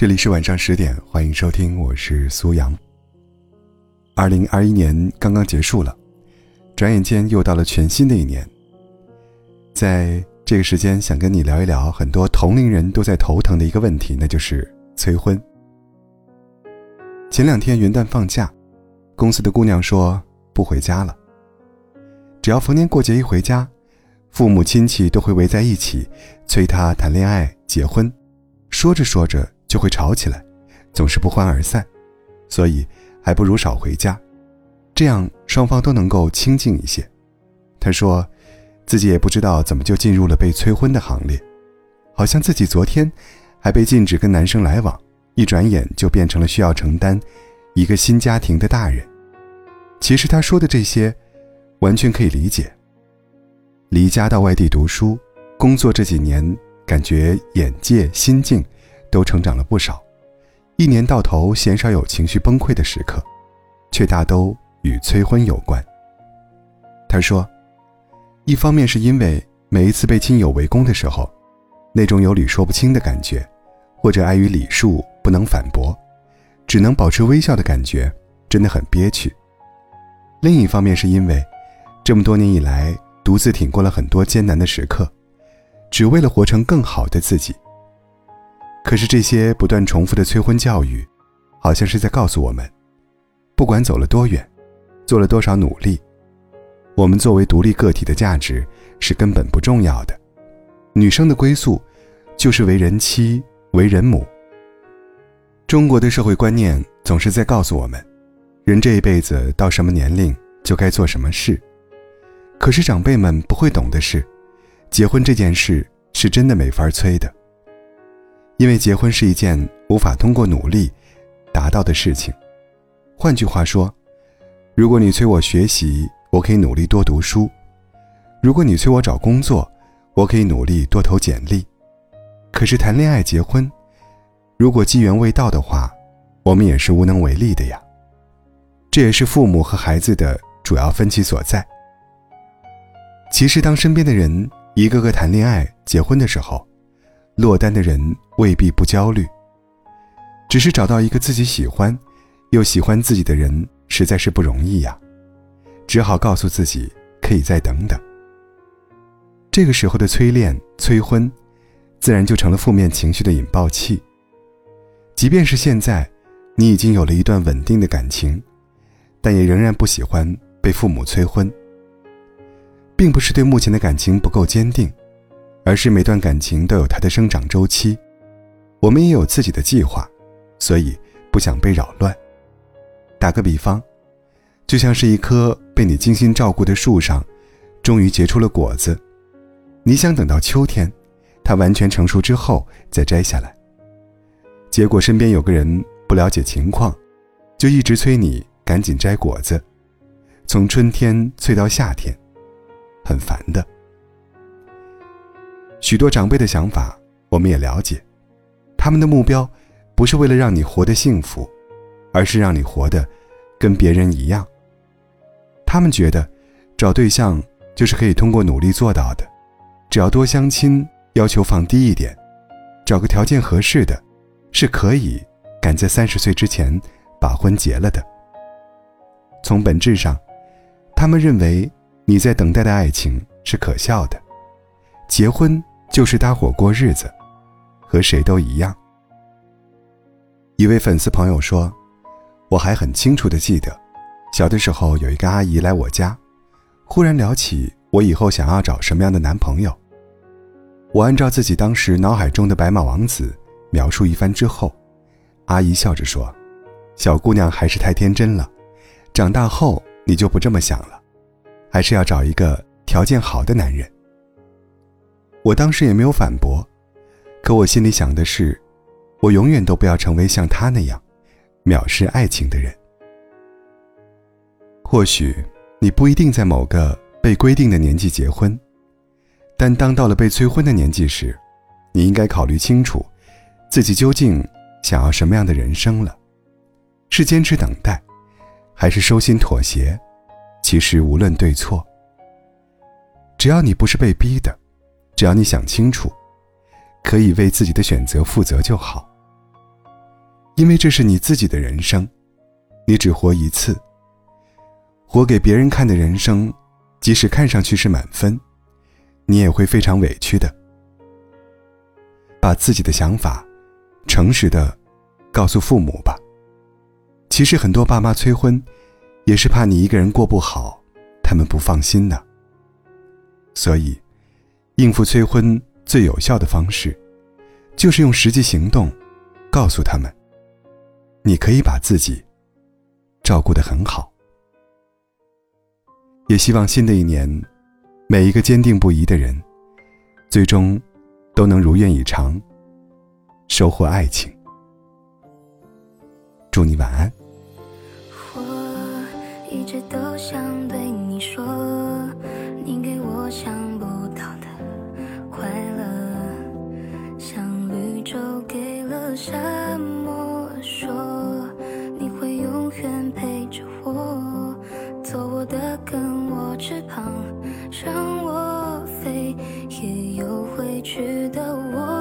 这里是晚上十点，欢迎收听，我是苏阳。二零二一年刚刚结束了，转眼间又到了全新的一年。在这个时间，想跟你聊一聊很多同龄人都在头疼的一个问题，那就是催婚。前两天元旦放假，公司的姑娘说不回家了。只要逢年过节一回家，父母亲戚都会围在一起，催她谈恋爱、结婚，说着说着就会吵起来，总是不欢而散，所以还不如少回家，这样双方都能够清静一些。她说，自己也不知道怎么就进入了被催婚的行列，好像自己昨天还被禁止跟男生来往。一转眼就变成了需要承担一个新家庭的大人。其实他说的这些，完全可以理解。离家到外地读书、工作这几年，感觉眼界、心境都成长了不少。一年到头鲜少有情绪崩溃的时刻，却大都与催婚有关。他说，一方面是因为每一次被亲友围攻的时候，那种有理说不清的感觉，或者碍于礼数。不能反驳，只能保持微笑的感觉，真的很憋屈。另一方面，是因为这么多年以来独自挺过了很多艰难的时刻，只为了活成更好的自己。可是这些不断重复的催婚教育，好像是在告诉我们：不管走了多远，做了多少努力，我们作为独立个体的价值是根本不重要的。女生的归宿，就是为人妻、为人母。中国的社会观念总是在告诉我们，人这一辈子到什么年龄就该做什么事。可是长辈们不会懂的是，结婚这件事是真的没法催的。因为结婚是一件无法通过努力达到的事情。换句话说，如果你催我学习，我可以努力多读书；如果你催我找工作，我可以努力多投简历。可是谈恋爱、结婚。如果机缘未到的话，我们也是无能为力的呀。这也是父母和孩子的主要分歧所在。其实，当身边的人一个个谈恋爱、结婚的时候，落单的人未必不焦虑。只是找到一个自己喜欢，又喜欢自己的人，实在是不容易呀。只好告诉自己可以再等等。这个时候的催恋、催婚，自然就成了负面情绪的引爆器。即便是现在，你已经有了一段稳定的感情，但也仍然不喜欢被父母催婚。并不是对目前的感情不够坚定，而是每段感情都有它的生长周期，我们也有自己的计划，所以不想被扰乱。打个比方，就像是一棵被你精心照顾的树上，终于结出了果子，你想等到秋天，它完全成熟之后再摘下来。结果身边有个人不了解情况，就一直催你赶紧摘果子，从春天催到夏天，很烦的。许多长辈的想法我们也了解，他们的目标不是为了让你活得幸福，而是让你活得跟别人一样。他们觉得找对象就是可以通过努力做到的，只要多相亲，要求放低一点，找个条件合适的。是可以赶在三十岁之前把婚结了的。从本质上，他们认为你在等待的爱情是可笑的，结婚就是搭伙过日子，和谁都一样。一位粉丝朋友说：“我还很清楚的记得，小的时候有一个阿姨来我家，忽然聊起我以后想要找什么样的男朋友。我按照自己当时脑海中的白马王子。”描述一番之后，阿姨笑着说：“小姑娘还是太天真了，长大后你就不这么想了，还是要找一个条件好的男人。”我当时也没有反驳，可我心里想的是，我永远都不要成为像他那样藐视爱情的人。或许你不一定在某个被规定的年纪结婚，但当到了被催婚的年纪时，你应该考虑清楚。自己究竟想要什么样的人生了？是坚持等待，还是收心妥协？其实无论对错，只要你不是被逼的，只要你想清楚，可以为自己的选择负责就好。因为这是你自己的人生，你只活一次。活给别人看的人生，即使看上去是满分，你也会非常委屈的。把自己的想法，诚实的告诉父母吧。其实很多爸妈催婚，也是怕你一个人过不好，他们不放心呢。所以，应付催婚最有效的方式，就是用实际行动，告诉他们，你可以把自己照顾得很好。也希望新的一年，每一个坚定不移的人，最终都能如愿以偿，收获爱情。祝你晚安。我一直都想对你说，的我。